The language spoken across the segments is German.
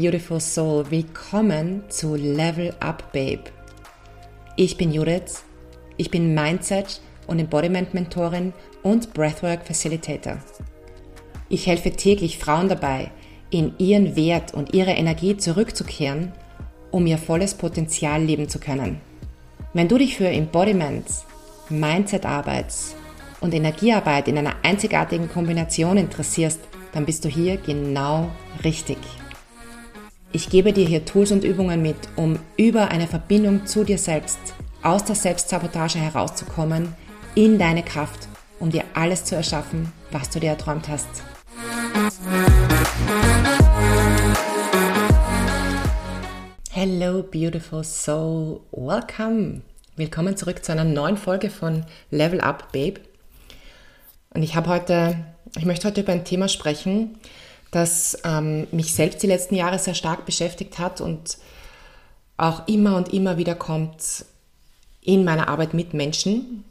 Beautiful Soul, willkommen zu Level Up Babe. Ich bin Judith, ich bin Mindset und Embodiment Mentorin und Breathwork Facilitator. Ich helfe täglich Frauen dabei, in ihren Wert und ihre Energie zurückzukehren, um ihr volles Potenzial leben zu können. Wenn du dich für Embodiment, Mindset-Arbeit und Energiearbeit in einer einzigartigen Kombination interessierst, dann bist du hier genau richtig. Ich gebe dir hier Tools und Übungen mit, um über eine Verbindung zu dir selbst, aus der Selbstsabotage herauszukommen, in deine Kraft, um dir alles zu erschaffen, was du dir erträumt hast. Hello, beautiful soul. Welcome. Willkommen zurück zu einer neuen Folge von Level Up, Babe. Und ich habe heute, ich möchte heute über ein Thema sprechen, das ähm, mich selbst die letzten Jahre sehr stark beschäftigt hat und auch immer und immer wieder kommt in meiner Arbeit mit Menschen.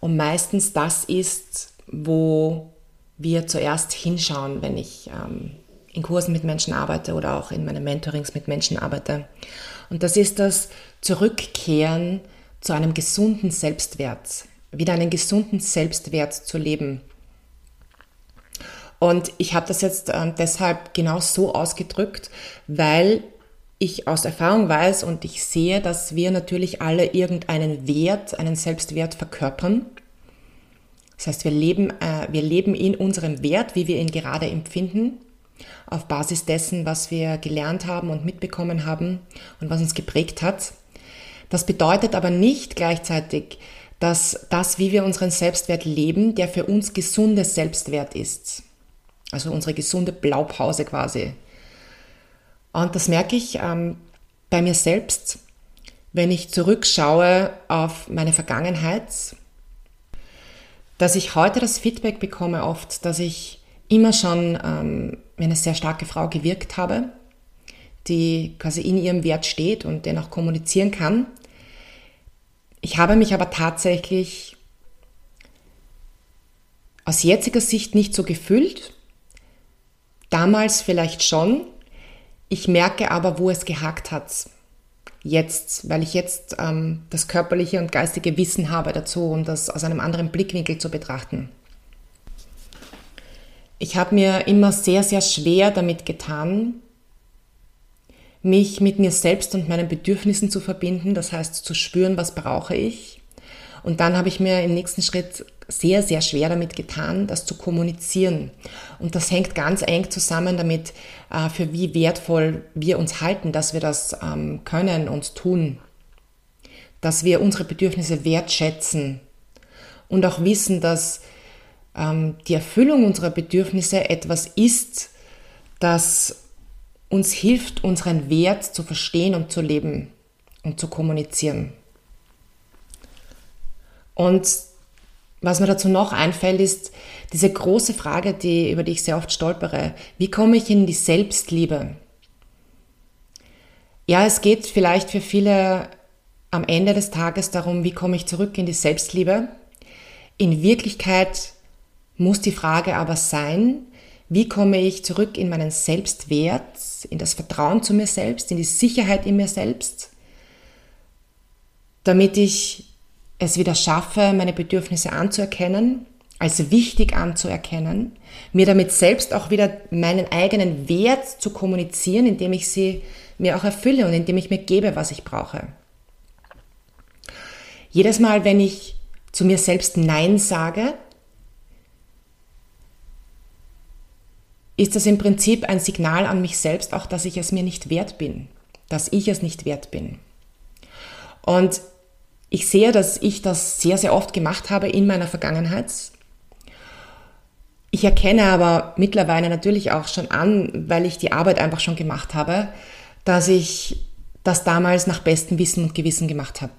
Und meistens das ist, wo wir zuerst hinschauen, wenn ich ähm, in Kursen mit Menschen arbeite oder auch in meinen Mentorings mit Menschen arbeite. Und das ist das Zurückkehren zu einem gesunden Selbstwert, wieder einen gesunden Selbstwert zu leben. Und ich habe das jetzt äh, deshalb genau so ausgedrückt, weil ich aus Erfahrung weiß und ich sehe, dass wir natürlich alle irgendeinen Wert, einen Selbstwert verkörpern. Das heißt, wir leben, äh, wir leben in unserem Wert, wie wir ihn gerade empfinden, auf Basis dessen, was wir gelernt haben und mitbekommen haben und was uns geprägt hat. Das bedeutet aber nicht gleichzeitig, dass das, wie wir unseren Selbstwert leben, der für uns gesunde Selbstwert ist. Also unsere gesunde Blaupause quasi. Und das merke ich ähm, bei mir selbst, wenn ich zurückschaue auf meine Vergangenheit, dass ich heute das Feedback bekomme oft, dass ich immer schon ähm, eine sehr starke Frau gewirkt habe, die quasi in ihrem Wert steht und den auch kommunizieren kann. Ich habe mich aber tatsächlich aus jetziger Sicht nicht so gefühlt Damals vielleicht schon. Ich merke aber, wo es gehakt hat. Jetzt, weil ich jetzt ähm, das körperliche und geistige Wissen habe dazu, um das aus einem anderen Blickwinkel zu betrachten. Ich habe mir immer sehr, sehr schwer damit getan, mich mit mir selbst und meinen Bedürfnissen zu verbinden, das heißt zu spüren, was brauche ich. Und dann habe ich mir im nächsten Schritt sehr, sehr schwer damit getan, das zu kommunizieren. Und das hängt ganz eng zusammen damit, äh, für wie wertvoll wir uns halten, dass wir das ähm, können und tun. Dass wir unsere Bedürfnisse wertschätzen und auch wissen, dass ähm, die Erfüllung unserer Bedürfnisse etwas ist, das uns hilft, unseren Wert zu verstehen und zu leben und zu kommunizieren. Und was mir dazu noch einfällt, ist diese große Frage, die, über die ich sehr oft stolpere. Wie komme ich in die Selbstliebe? Ja, es geht vielleicht für viele am Ende des Tages darum, wie komme ich zurück in die Selbstliebe. In Wirklichkeit muss die Frage aber sein, wie komme ich zurück in meinen Selbstwert, in das Vertrauen zu mir selbst, in die Sicherheit in mir selbst, damit ich es wieder schaffe, meine Bedürfnisse anzuerkennen, als wichtig anzuerkennen, mir damit selbst auch wieder meinen eigenen Wert zu kommunizieren, indem ich sie mir auch erfülle und indem ich mir gebe, was ich brauche. Jedes Mal, wenn ich zu mir selbst Nein sage, ist das im Prinzip ein Signal an mich selbst auch, dass ich es mir nicht wert bin, dass ich es nicht wert bin. Und ich sehe, dass ich das sehr, sehr oft gemacht habe in meiner Vergangenheit. Ich erkenne aber mittlerweile natürlich auch schon an, weil ich die Arbeit einfach schon gemacht habe, dass ich das damals nach bestem Wissen und Gewissen gemacht habe.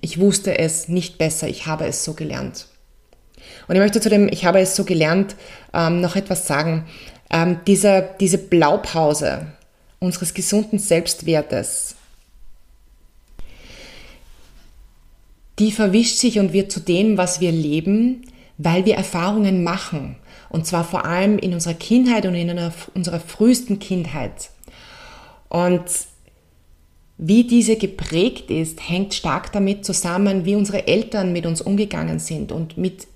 Ich wusste es nicht besser, ich habe es so gelernt. Und ich möchte zu dem, ich habe es so gelernt, ähm, noch etwas sagen. Ähm, diese, diese Blaupause unseres gesunden Selbstwertes, die verwischt sich und wird zu dem, was wir leben, weil wir Erfahrungen machen Und zwar vor allem in unserer Kindheit und in unserer frühesten Kindheit. Und wie diese geprägt ist, hängt stark damit zusammen, wie unsere Eltern mit uns umgegangen sind und mit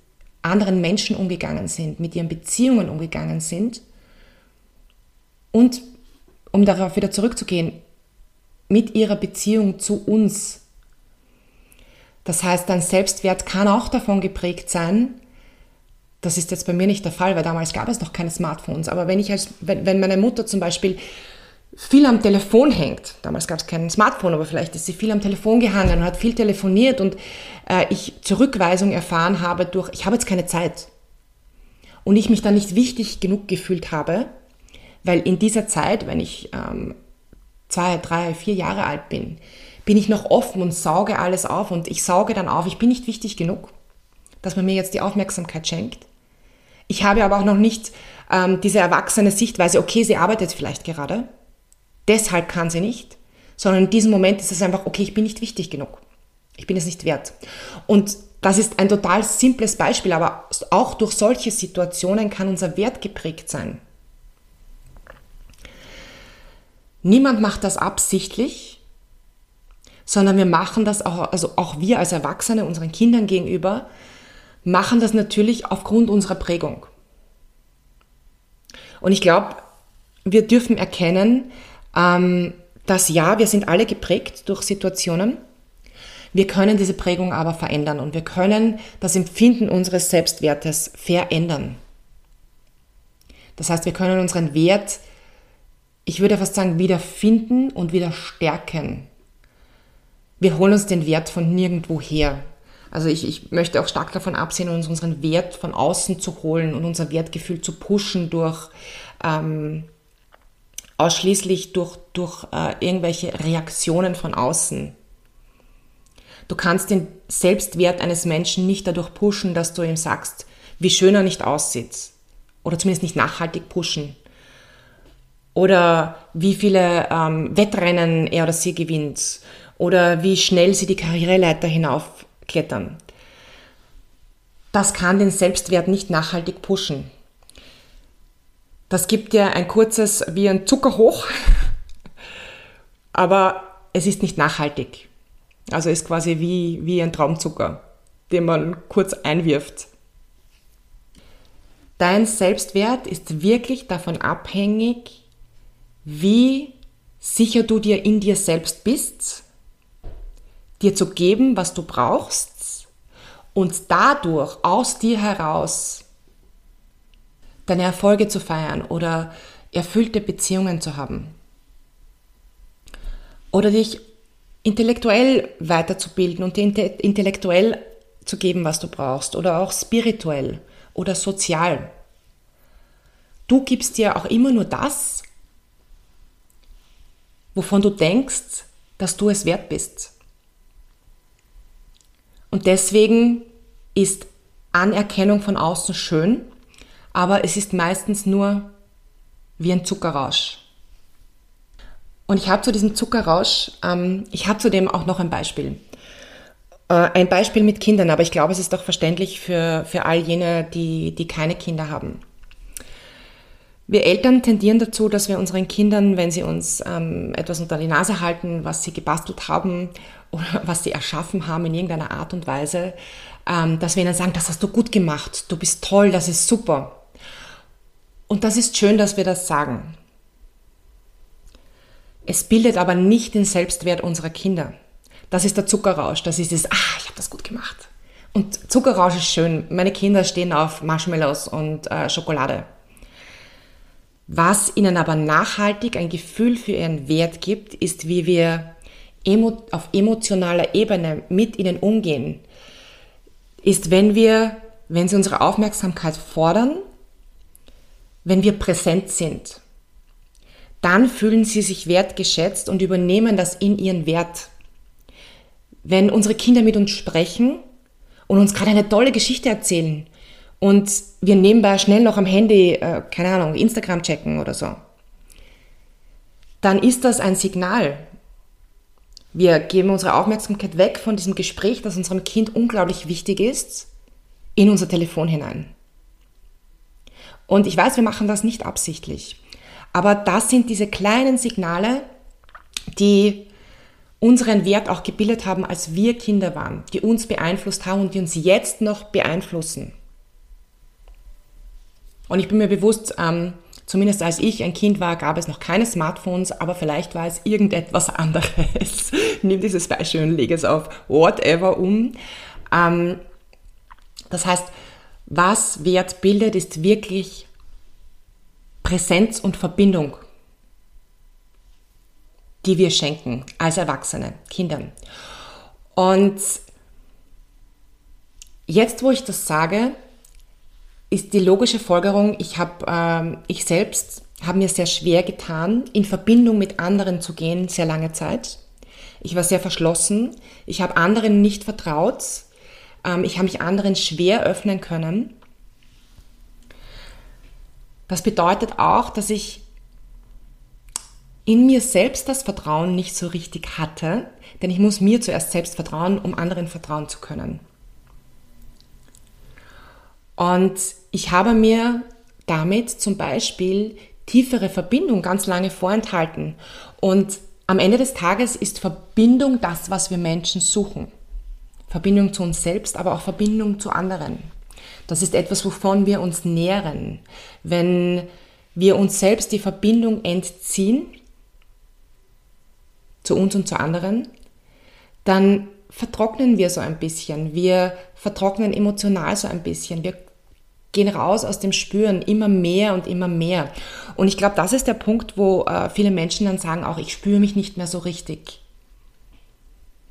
anderen Menschen umgegangen sind, mit ihren Beziehungen umgegangen sind. Und um darauf wieder zurückzugehen, mit ihrer Beziehung zu uns. Das heißt, dein Selbstwert kann auch davon geprägt sein, das ist jetzt bei mir nicht der Fall, weil damals gab es noch keine Smartphones. Aber wenn ich als, wenn, wenn meine Mutter zum Beispiel viel am Telefon hängt, damals gab es kein Smartphone, aber vielleicht ist sie viel am Telefon gehangen und hat viel telefoniert und äh, ich Zurückweisung erfahren habe durch, ich habe jetzt keine Zeit. Und ich mich dann nicht wichtig genug gefühlt habe, weil in dieser Zeit, wenn ich ähm, zwei, drei, vier Jahre alt bin, bin ich noch offen und sauge alles auf und ich sauge dann auf, ich bin nicht wichtig genug, dass man mir jetzt die Aufmerksamkeit schenkt. Ich habe aber auch noch nicht ähm, diese erwachsene Sichtweise, okay, sie arbeitet vielleicht gerade, deshalb kann sie nicht, sondern in diesem Moment ist es einfach, okay, ich bin nicht wichtig genug. Ich bin es nicht wert. Und das ist ein total simples Beispiel, aber auch durch solche Situationen kann unser Wert geprägt sein. Niemand macht das absichtlich, sondern wir machen das auch, also auch wir als Erwachsene unseren Kindern gegenüber, machen das natürlich aufgrund unserer Prägung. Und ich glaube, wir dürfen erkennen, ähm, dass ja, wir sind alle geprägt durch Situationen. Wir können diese Prägung aber verändern und wir können das Empfinden unseres Selbstwertes verändern. Das heißt, wir können unseren Wert, ich würde fast sagen, wieder finden und wieder stärken. Wir holen uns den Wert von nirgendwo her. Also ich, ich möchte auch stark davon absehen, uns unseren Wert von außen zu holen und unser Wertgefühl zu pushen durch ähm, ausschließlich durch, durch äh, irgendwelche Reaktionen von außen. Du kannst den Selbstwert eines Menschen nicht dadurch pushen, dass du ihm sagst, wie schön er nicht aussieht. Oder zumindest nicht nachhaltig pushen. Oder wie viele ähm, Wettrennen er oder sie gewinnt. Oder wie schnell sie die Karriereleiter hinauf klettern. Das kann den Selbstwert nicht nachhaltig pushen. Das gibt dir ein kurzes wie ein Zucker hoch, aber es ist nicht nachhaltig. Also ist quasi wie, wie ein Traumzucker, den man kurz einwirft. Dein Selbstwert ist wirklich davon abhängig, wie sicher du dir in dir selbst bist dir zu geben, was du brauchst und dadurch aus dir heraus deine Erfolge zu feiern oder erfüllte Beziehungen zu haben. Oder dich intellektuell weiterzubilden und dir intellektuell zu geben, was du brauchst. Oder auch spirituell oder sozial. Du gibst dir auch immer nur das, wovon du denkst, dass du es wert bist. Und deswegen ist Anerkennung von außen schön, aber es ist meistens nur wie ein Zuckerrausch. Und ich habe zu diesem Zuckerrausch, ähm, ich habe zudem auch noch ein Beispiel. Äh, ein Beispiel mit Kindern, aber ich glaube, es ist doch verständlich für, für all jene, die, die keine Kinder haben. Wir Eltern tendieren dazu, dass wir unseren Kindern, wenn sie uns ähm, etwas unter die Nase halten, was sie gebastelt haben oder was sie erschaffen haben in irgendeiner Art und Weise, ähm, dass wir ihnen sagen, das hast du gut gemacht, du bist toll, das ist super. Und das ist schön, dass wir das sagen. Es bildet aber nicht den Selbstwert unserer Kinder. Das ist der Zuckerrausch, das ist das, ah, ich habe das gut gemacht. Und Zuckerrausch ist schön. Meine Kinder stehen auf Marshmallows und äh, Schokolade. Was ihnen aber nachhaltig ein Gefühl für ihren Wert gibt, ist, wie wir emo auf emotionaler Ebene mit ihnen umgehen, ist, wenn wir, wenn sie unsere Aufmerksamkeit fordern, wenn wir präsent sind, dann fühlen sie sich wertgeschätzt und übernehmen das in ihren Wert. Wenn unsere Kinder mit uns sprechen und uns gerade eine tolle Geschichte erzählen und wir nebenbei schnell noch am Handy, äh, keine Ahnung, Instagram checken oder so, dann ist das ein Signal. Wir geben unsere Aufmerksamkeit weg von diesem Gespräch, das unserem Kind unglaublich wichtig ist, in unser Telefon hinein. Und ich weiß, wir machen das nicht absichtlich. Aber das sind diese kleinen Signale, die unseren Wert auch gebildet haben, als wir Kinder waren, die uns beeinflusst haben und die uns jetzt noch beeinflussen. Und ich bin mir bewusst, ähm, zumindest als ich ein Kind war, gab es noch keine Smartphones, aber vielleicht war es irgendetwas anderes. Nimm dieses Beispiel und lege es auf whatever um. Ähm, das heißt, was Wert bildet, ist wirklich Präsenz und Verbindung die wir schenken als Erwachsene, Kindern. Und jetzt, wo ich das sage, ist die logische Folgerung, ich, hab, äh, ich selbst habe mir sehr schwer getan, in Verbindung mit anderen zu gehen, sehr lange Zeit. Ich war sehr verschlossen, ich habe anderen nicht vertraut, ähm, ich habe mich anderen schwer öffnen können. Das bedeutet auch, dass ich in mir selbst das Vertrauen nicht so richtig hatte, denn ich muss mir zuerst selbst vertrauen, um anderen vertrauen zu können. Und ich habe mir damit zum Beispiel tiefere Verbindung ganz lange vorenthalten. Und am Ende des Tages ist Verbindung das, was wir Menschen suchen. Verbindung zu uns selbst, aber auch Verbindung zu anderen. Das ist etwas, wovon wir uns nähren. Wenn wir uns selbst die Verbindung entziehen, zu uns und zu anderen, dann vertrocknen wir so ein bisschen. Wir vertrocknen emotional so ein bisschen. Wir gehen raus aus dem Spüren immer mehr und immer mehr. Und ich glaube, das ist der Punkt, wo äh, viele Menschen dann sagen, auch ich spüre mich nicht mehr so richtig.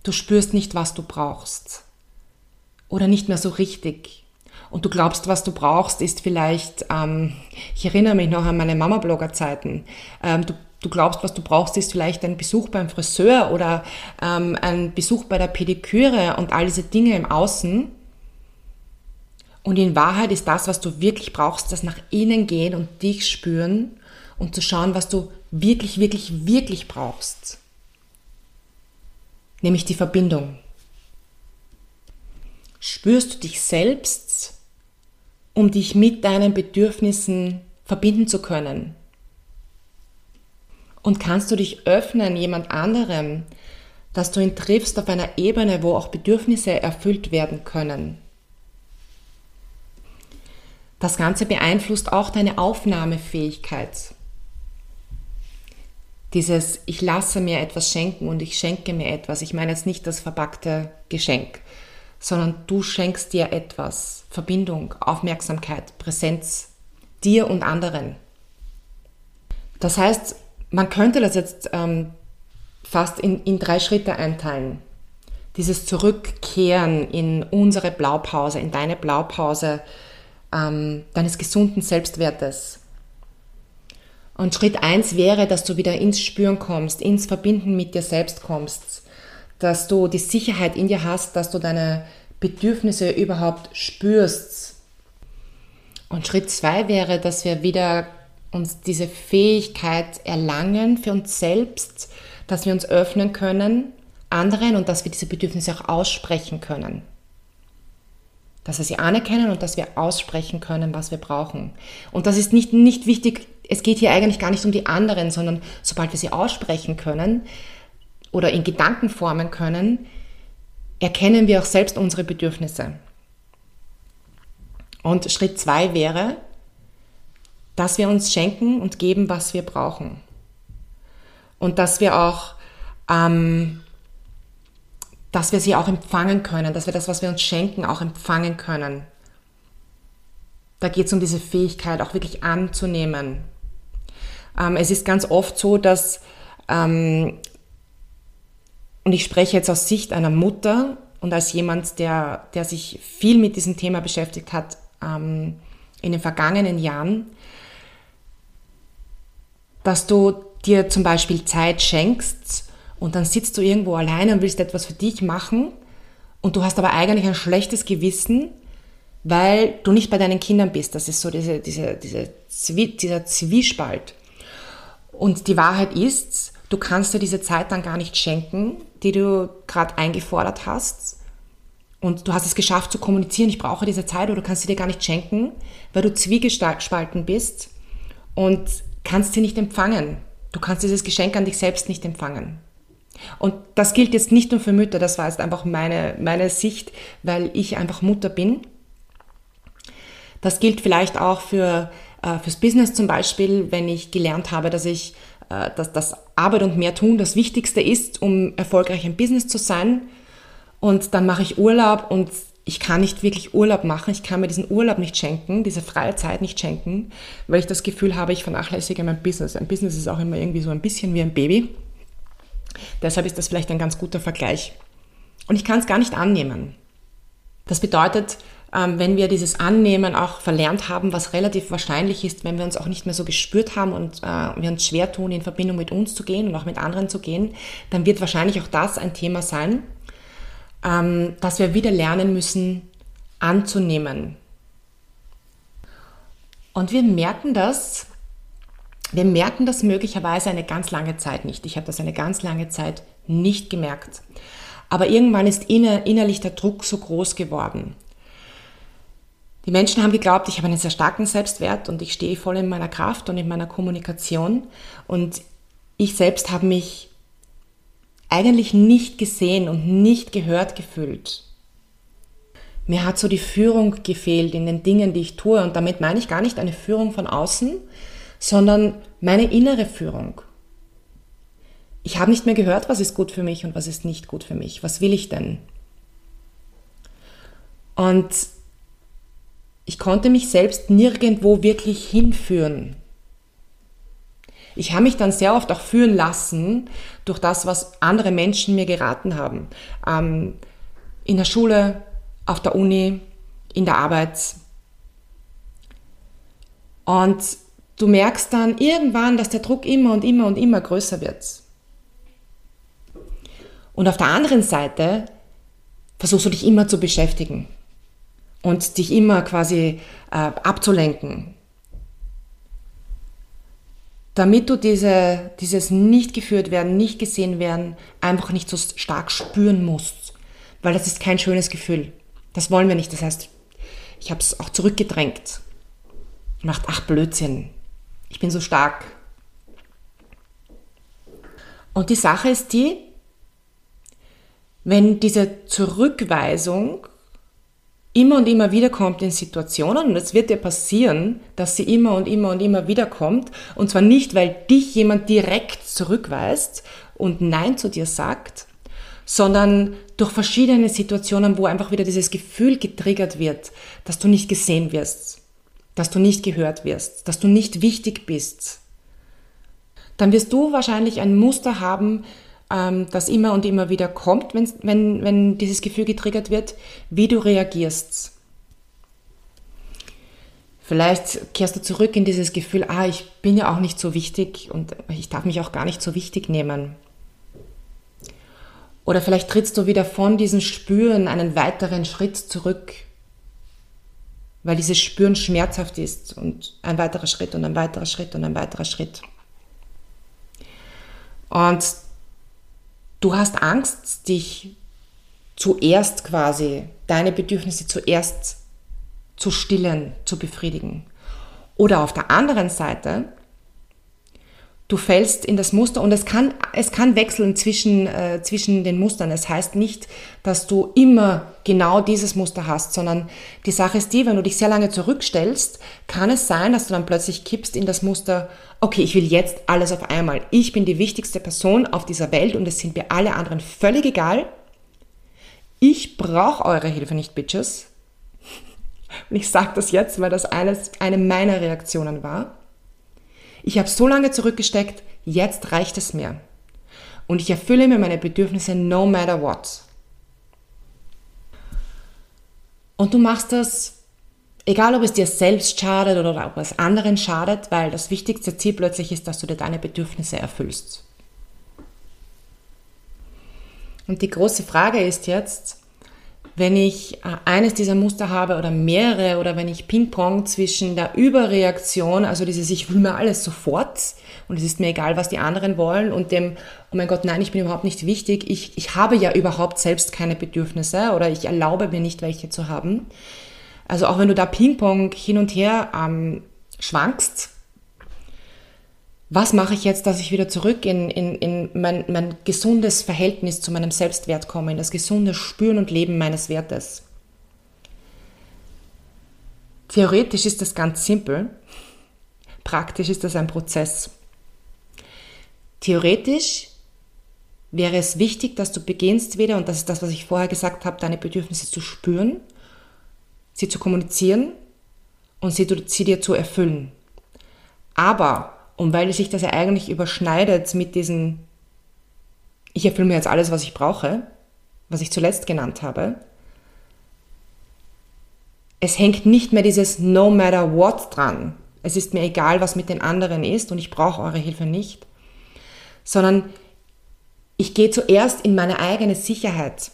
Du spürst nicht, was du brauchst. Oder nicht mehr so richtig. Und du glaubst, was du brauchst, ist vielleicht, ähm, ich erinnere mich noch an meine Mama-Blogger-Zeiten, ähm, du du glaubst, was du brauchst, ist vielleicht ein Besuch beim Friseur oder ähm, ein Besuch bei der Pediküre und all diese Dinge im Außen. Und in Wahrheit ist das, was du wirklich brauchst, das nach innen gehen und dich spüren und zu schauen, was du wirklich, wirklich, wirklich brauchst. Nämlich die Verbindung. Spürst du dich selbst, um dich mit deinen Bedürfnissen verbinden zu können? Und kannst du dich öffnen jemand anderem, dass du ihn triffst auf einer Ebene, wo auch Bedürfnisse erfüllt werden können. Das Ganze beeinflusst auch deine Aufnahmefähigkeit. Dieses Ich lasse mir etwas schenken und ich schenke mir etwas. Ich meine jetzt nicht das verpackte Geschenk, sondern du schenkst dir etwas. Verbindung, Aufmerksamkeit, Präsenz, dir und anderen. Das heißt, man könnte das jetzt ähm, fast in, in drei Schritte einteilen. Dieses Zurückkehren in unsere Blaupause, in deine Blaupause ähm, deines gesunden Selbstwertes. Und Schritt eins wäre, dass du wieder ins Spüren kommst, ins Verbinden mit dir selbst kommst, dass du die Sicherheit in dir hast, dass du deine Bedürfnisse überhaupt spürst. Und Schritt zwei wäre, dass wir wieder uns diese Fähigkeit erlangen für uns selbst, dass wir uns öffnen können anderen und dass wir diese Bedürfnisse auch aussprechen können. Dass wir sie anerkennen und dass wir aussprechen können, was wir brauchen. Und das ist nicht, nicht wichtig, es geht hier eigentlich gar nicht um die anderen, sondern sobald wir sie aussprechen können oder in Gedanken formen können, erkennen wir auch selbst unsere Bedürfnisse. Und Schritt zwei wäre, dass wir uns schenken und geben, was wir brauchen. Und dass wir auch, ähm, dass wir sie auch empfangen können, dass wir das, was wir uns schenken, auch empfangen können. Da geht es um diese Fähigkeit, auch wirklich anzunehmen. Ähm, es ist ganz oft so, dass, ähm, und ich spreche jetzt aus Sicht einer Mutter und als jemand, der, der sich viel mit diesem Thema beschäftigt hat ähm, in den vergangenen Jahren, dass du dir zum Beispiel Zeit schenkst und dann sitzt du irgendwo alleine und willst etwas für dich machen und du hast aber eigentlich ein schlechtes Gewissen, weil du nicht bei deinen Kindern bist. Das ist so diese, diese, diese Zwie dieser Zwiespalt. Und die Wahrheit ist, du kannst dir diese Zeit dann gar nicht schenken, die du gerade eingefordert hast. und du hast es geschafft zu kommunizieren, ich brauche diese Zeit oder du kannst sie dir gar nicht schenken, weil du zwiegespalten bist und kannst sie nicht empfangen. Du kannst dieses Geschenk an dich selbst nicht empfangen. Und das gilt jetzt nicht nur für Mütter, das war jetzt einfach meine, meine Sicht, weil ich einfach Mutter bin. Das gilt vielleicht auch für, äh, fürs Business zum Beispiel, wenn ich gelernt habe, dass ich, äh, dass, dass Arbeit und mehr tun das Wichtigste ist, um erfolgreich im Business zu sein und dann mache ich Urlaub und ich kann nicht wirklich Urlaub machen, ich kann mir diesen Urlaub nicht schenken, diese freie Zeit nicht schenken, weil ich das Gefühl habe, ich vernachlässige mein Business. Ein Business ist auch immer irgendwie so ein bisschen wie ein Baby. Deshalb ist das vielleicht ein ganz guter Vergleich. Und ich kann es gar nicht annehmen. Das bedeutet, ähm, wenn wir dieses Annehmen auch verlernt haben, was relativ wahrscheinlich ist, wenn wir uns auch nicht mehr so gespürt haben und äh, wir uns schwer tun, in Verbindung mit uns zu gehen und auch mit anderen zu gehen, dann wird wahrscheinlich auch das ein Thema sein, ähm, dass wir wieder lernen müssen, anzunehmen. Und wir merken das, wir merken das möglicherweise eine ganz lange Zeit nicht. Ich habe das eine ganz lange Zeit nicht gemerkt. Aber irgendwann ist inner, innerlich der Druck so groß geworden. Die Menschen haben geglaubt, ich habe einen sehr starken Selbstwert und ich stehe voll in meiner Kraft und in meiner Kommunikation. Und ich selbst habe mich eigentlich nicht gesehen und nicht gehört gefühlt. Mir hat so die Führung gefehlt in den Dingen, die ich tue. Und damit meine ich gar nicht eine Führung von außen, sondern meine innere Führung. Ich habe nicht mehr gehört, was ist gut für mich und was ist nicht gut für mich. Was will ich denn? Und ich konnte mich selbst nirgendwo wirklich hinführen. Ich habe mich dann sehr oft auch führen lassen durch das, was andere Menschen mir geraten haben. Ähm, in der Schule, auf der Uni, in der Arbeit. Und du merkst dann irgendwann, dass der Druck immer und immer und immer größer wird. Und auf der anderen Seite versuchst du dich immer zu beschäftigen und dich immer quasi äh, abzulenken damit du diese, dieses nicht geführt werden, nicht gesehen werden, einfach nicht so stark spüren musst. Weil das ist kein schönes Gefühl. Das wollen wir nicht. Das heißt, ich habe es auch zurückgedrängt. Macht, ach Blödsinn. Ich bin so stark. Und die Sache ist die, wenn diese Zurückweisung immer und immer wieder kommt in Situationen und es wird dir passieren, dass sie immer und immer und immer wieder kommt und zwar nicht, weil dich jemand direkt zurückweist und Nein zu dir sagt, sondern durch verschiedene Situationen, wo einfach wieder dieses Gefühl getriggert wird, dass du nicht gesehen wirst, dass du nicht gehört wirst, dass du nicht wichtig bist, dann wirst du wahrscheinlich ein Muster haben, ähm, das immer und immer wieder kommt, wenn, wenn, wenn dieses Gefühl getriggert wird, wie du reagierst. Vielleicht kehrst du zurück in dieses Gefühl, ah, ich bin ja auch nicht so wichtig und ich darf mich auch gar nicht so wichtig nehmen. Oder vielleicht trittst du wieder von diesem Spüren einen weiteren Schritt zurück, weil dieses Spüren schmerzhaft ist und ein weiterer Schritt und ein weiterer Schritt und ein weiterer Schritt. Und Du hast Angst, dich zuerst quasi, deine Bedürfnisse zuerst zu stillen, zu befriedigen. Oder auf der anderen Seite du fällst in das Muster und es kann, es kann wechseln zwischen, äh, zwischen den Mustern. Es heißt nicht, dass du immer genau dieses Muster hast, sondern die Sache ist die, wenn du dich sehr lange zurückstellst, kann es sein, dass du dann plötzlich kippst in das Muster, okay, ich will jetzt alles auf einmal. Ich bin die wichtigste Person auf dieser Welt und es sind mir alle anderen völlig egal. Ich brauche eure Hilfe nicht, Bitches. Und ich sage das jetzt, weil das eines, eine meiner Reaktionen war. Ich habe so lange zurückgesteckt, jetzt reicht es mir. Und ich erfülle mir meine Bedürfnisse no matter what. Und du machst das, egal ob es dir selbst schadet oder ob es anderen schadet, weil das wichtigste Ziel plötzlich ist, dass du dir deine Bedürfnisse erfüllst. Und die große Frage ist jetzt, wenn ich äh, eines dieser Muster habe oder mehrere oder wenn ich Ping-Pong zwischen der Überreaktion, also dieses ich will mir alles sofort und es ist mir egal, was die anderen wollen und dem, oh mein Gott, nein, ich bin überhaupt nicht wichtig, ich, ich habe ja überhaupt selbst keine Bedürfnisse oder ich erlaube mir nicht, welche zu haben. Also auch wenn du da Ping-Pong hin und her ähm, schwankst, was mache ich jetzt, dass ich wieder zurück in, in, in mein, mein gesundes Verhältnis zu meinem Selbstwert komme, in das gesunde Spüren und Leben meines Wertes? Theoretisch ist das ganz simpel, praktisch ist das ein Prozess. Theoretisch wäre es wichtig, dass du beginnst wieder, und das ist das, was ich vorher gesagt habe, deine Bedürfnisse zu spüren, sie zu kommunizieren und sie, sie dir zu erfüllen. Aber und weil sich das ja eigentlich überschneidet mit diesen, ich erfülle mir jetzt alles, was ich brauche, was ich zuletzt genannt habe, es hängt nicht mehr dieses No matter what dran. Es ist mir egal, was mit den anderen ist und ich brauche eure Hilfe nicht, sondern ich gehe zuerst in meine eigene Sicherheit.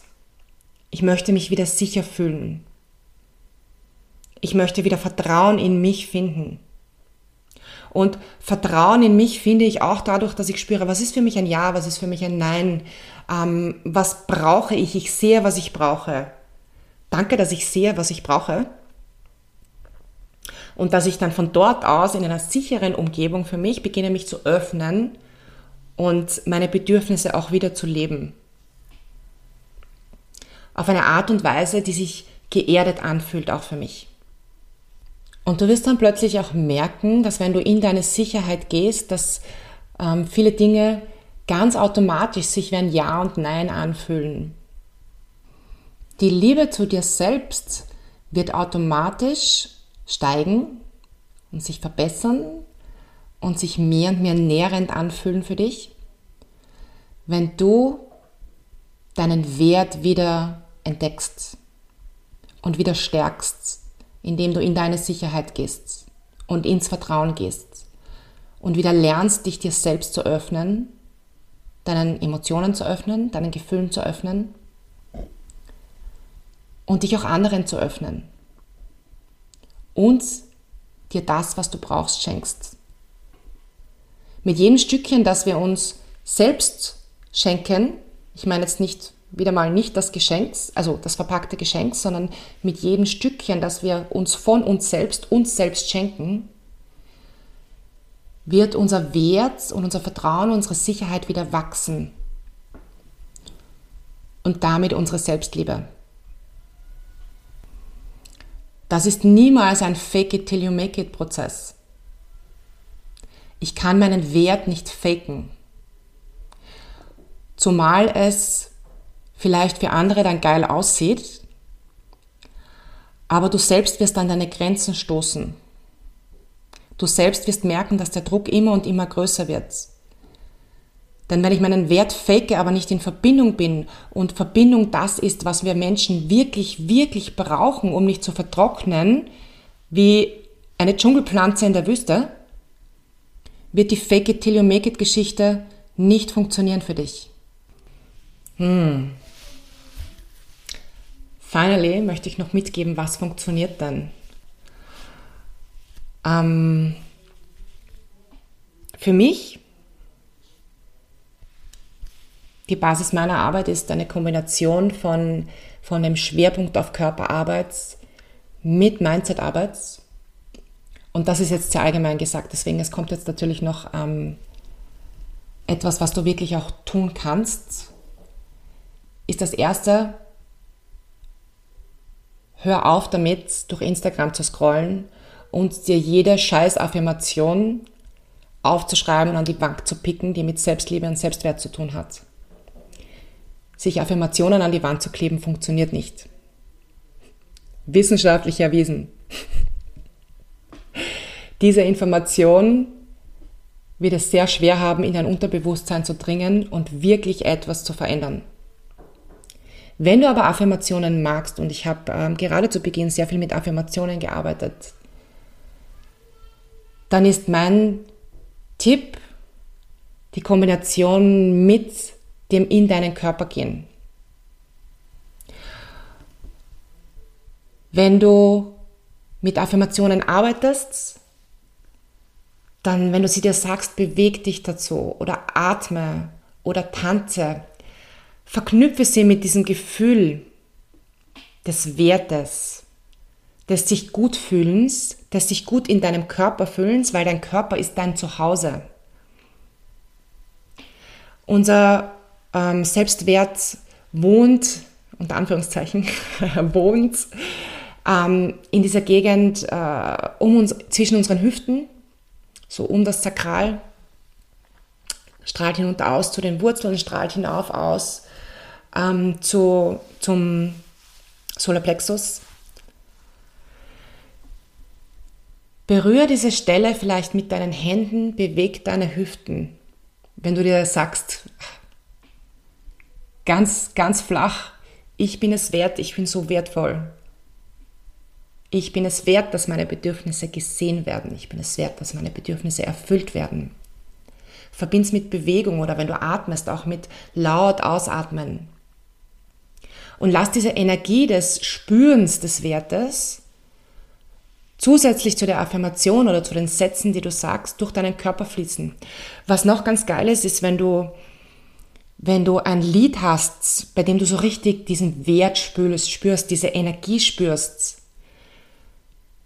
Ich möchte mich wieder sicher fühlen. Ich möchte wieder Vertrauen in mich finden. Und Vertrauen in mich finde ich auch dadurch, dass ich spüre, was ist für mich ein Ja, was ist für mich ein Nein, ähm, was brauche ich, ich sehe, was ich brauche. Danke, dass ich sehe, was ich brauche. Und dass ich dann von dort aus in einer sicheren Umgebung für mich beginne, mich zu öffnen und meine Bedürfnisse auch wieder zu leben. Auf eine Art und Weise, die sich geerdet anfühlt, auch für mich. Und du wirst dann plötzlich auch merken, dass wenn du in deine Sicherheit gehst, dass ähm, viele Dinge ganz automatisch sich wie ein Ja und Nein anfühlen. Die Liebe zu dir selbst wird automatisch steigen und sich verbessern und sich mehr und mehr nährend anfühlen für dich, wenn du deinen Wert wieder entdeckst und wieder stärkst indem du in deine Sicherheit gehst und ins Vertrauen gehst und wieder lernst, dich dir selbst zu öffnen, deinen Emotionen zu öffnen, deinen Gefühlen zu öffnen und dich auch anderen zu öffnen und dir das, was du brauchst, schenkst. Mit jedem Stückchen, das wir uns selbst schenken, ich meine jetzt nicht wieder mal nicht das Geschenk, also das verpackte Geschenk, sondern mit jedem Stückchen, das wir uns von uns selbst, uns selbst schenken, wird unser Wert und unser Vertrauen, unsere Sicherheit wieder wachsen. Und damit unsere Selbstliebe. Das ist niemals ein Fake it till you make it Prozess. Ich kann meinen Wert nicht faken. Zumal es vielleicht für andere dann geil aussieht, aber du selbst wirst an deine Grenzen stoßen. Du selbst wirst merken, dass der Druck immer und immer größer wird. Denn wenn ich meinen Wert fake, aber nicht in Verbindung bin und Verbindung das ist, was wir Menschen wirklich, wirklich brauchen, um nicht zu vertrocknen, wie eine Dschungelpflanze in der Wüste, wird die Fake it till you make it Geschichte nicht funktionieren für dich. Hm. Finally möchte ich noch mitgeben, was funktioniert denn. Ähm, für mich, die Basis meiner Arbeit ist eine Kombination von, von dem Schwerpunkt auf Körperarbeit mit Mindsetarbeit. Und das ist jetzt sehr allgemein gesagt, deswegen es kommt jetzt natürlich noch ähm, etwas, was du wirklich auch tun kannst. Ist das erste, hör auf damit, durch Instagram zu scrollen und dir jede scheiß Affirmation aufzuschreiben und an die Bank zu picken, die mit Selbstliebe und Selbstwert zu tun hat. Sich Affirmationen an die Wand zu kleben, funktioniert nicht. Wissenschaftlich erwiesen. Diese Information wird es sehr schwer haben, in dein Unterbewusstsein zu dringen und wirklich etwas zu verändern. Wenn du aber Affirmationen magst, und ich habe ähm, gerade zu Beginn sehr viel mit Affirmationen gearbeitet, dann ist mein Tipp die Kombination mit dem in deinen Körper gehen. Wenn du mit Affirmationen arbeitest, dann, wenn du sie dir sagst, beweg dich dazu oder atme oder tanze, verknüpfe sie mit diesem Gefühl des Wertes, des sich gut fühlens, des sich gut in deinem Körper fühlens, weil dein Körper ist dein Zuhause. Unser ähm, Selbstwert wohnt, unter Anführungszeichen, wohnt ähm, in dieser Gegend äh, um uns, zwischen unseren Hüften, so um das Sakral, strahlt hinunter aus zu den Wurzeln, strahlt hinauf aus ähm, zu, zum Solarplexus. Berühre diese Stelle vielleicht mit deinen Händen, beweg deine Hüften. Wenn du dir sagst, ganz, ganz flach, ich bin es wert, ich bin so wertvoll. Ich bin es wert, dass meine Bedürfnisse gesehen werden. Ich bin es wert, dass meine Bedürfnisse erfüllt werden. Verbind's mit Bewegung oder wenn du atmest, auch mit laut ausatmen. Und lass diese Energie des Spürens des Wertes zusätzlich zu der Affirmation oder zu den Sätzen, die du sagst, durch deinen Körper fließen. Was noch ganz geil ist, ist, wenn du, wenn du ein Lied hast, bei dem du so richtig diesen Wert spürst, spürst diese Energie spürst,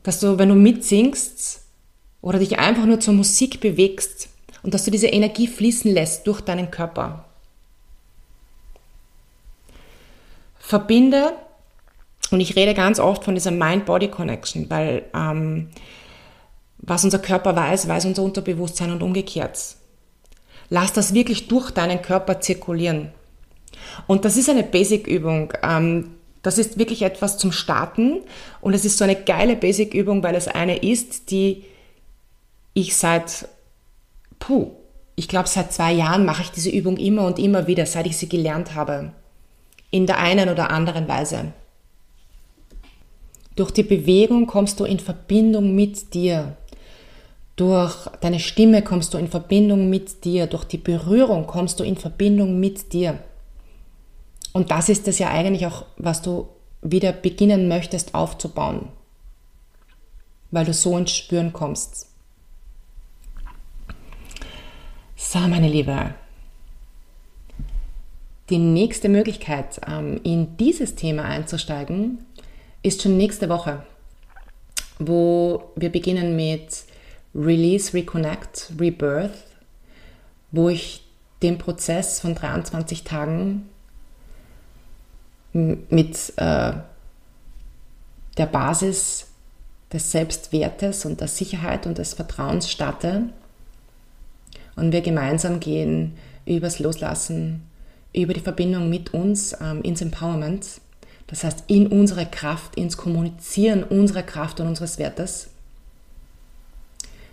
dass du, wenn du mitsingst oder dich einfach nur zur Musik bewegst und dass du diese Energie fließen lässt durch deinen Körper. Verbinde, und ich rede ganz oft von dieser Mind-Body-Connection, weil ähm, was unser Körper weiß, weiß unser Unterbewusstsein und umgekehrt. Lass das wirklich durch deinen Körper zirkulieren. Und das ist eine Basic-Übung. Ähm, das ist wirklich etwas zum Starten und es ist so eine geile Basic-Übung, weil es eine ist, die ich seit, puh, ich glaube seit zwei Jahren mache ich diese Übung immer und immer wieder, seit ich sie gelernt habe. In der einen oder anderen Weise. Durch die Bewegung kommst du in Verbindung mit dir. Durch deine Stimme kommst du in Verbindung mit dir. Durch die Berührung kommst du in Verbindung mit dir. Und das ist es ja eigentlich auch, was du wieder beginnen möchtest aufzubauen, weil du so ins Spüren kommst. So, meine Liebe, die nächste Möglichkeit, ähm, in dieses Thema einzusteigen, ist schon nächste Woche, wo wir beginnen mit Release, Reconnect, Rebirth, wo ich den Prozess von 23 Tagen mit äh, der Basis des Selbstwertes und der Sicherheit und des Vertrauens starte und wir gemeinsam gehen übers Loslassen, über die Verbindung mit uns ähm, ins Empowerment, das heißt in unsere Kraft, ins Kommunizieren unserer Kraft und unseres Wertes.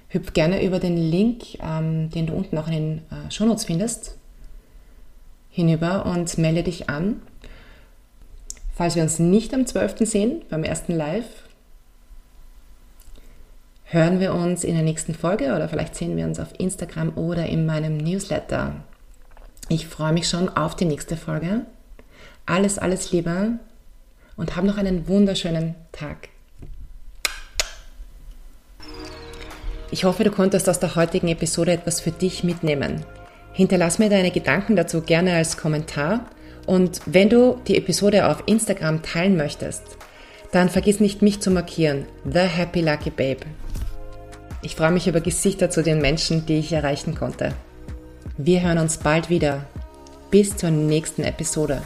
Hüpf gerne über den Link, ähm, den du unten auch in den äh, Shownotes findest, hinüber und melde dich an. Falls wir uns nicht am 12. sehen, beim ersten Live, hören wir uns in der nächsten Folge oder vielleicht sehen wir uns auf Instagram oder in meinem Newsletter. Ich freue mich schon auf die nächste Folge. Alles, alles Liebe und hab noch einen wunderschönen Tag. Ich hoffe, du konntest aus der heutigen Episode etwas für dich mitnehmen. Hinterlass mir deine Gedanken dazu gerne als Kommentar und wenn du die Episode auf Instagram teilen möchtest, dann vergiss nicht, mich zu markieren. The Happy Lucky Babe. Ich freue mich über Gesichter zu den Menschen, die ich erreichen konnte. Wir hören uns bald wieder. Bis zur nächsten Episode.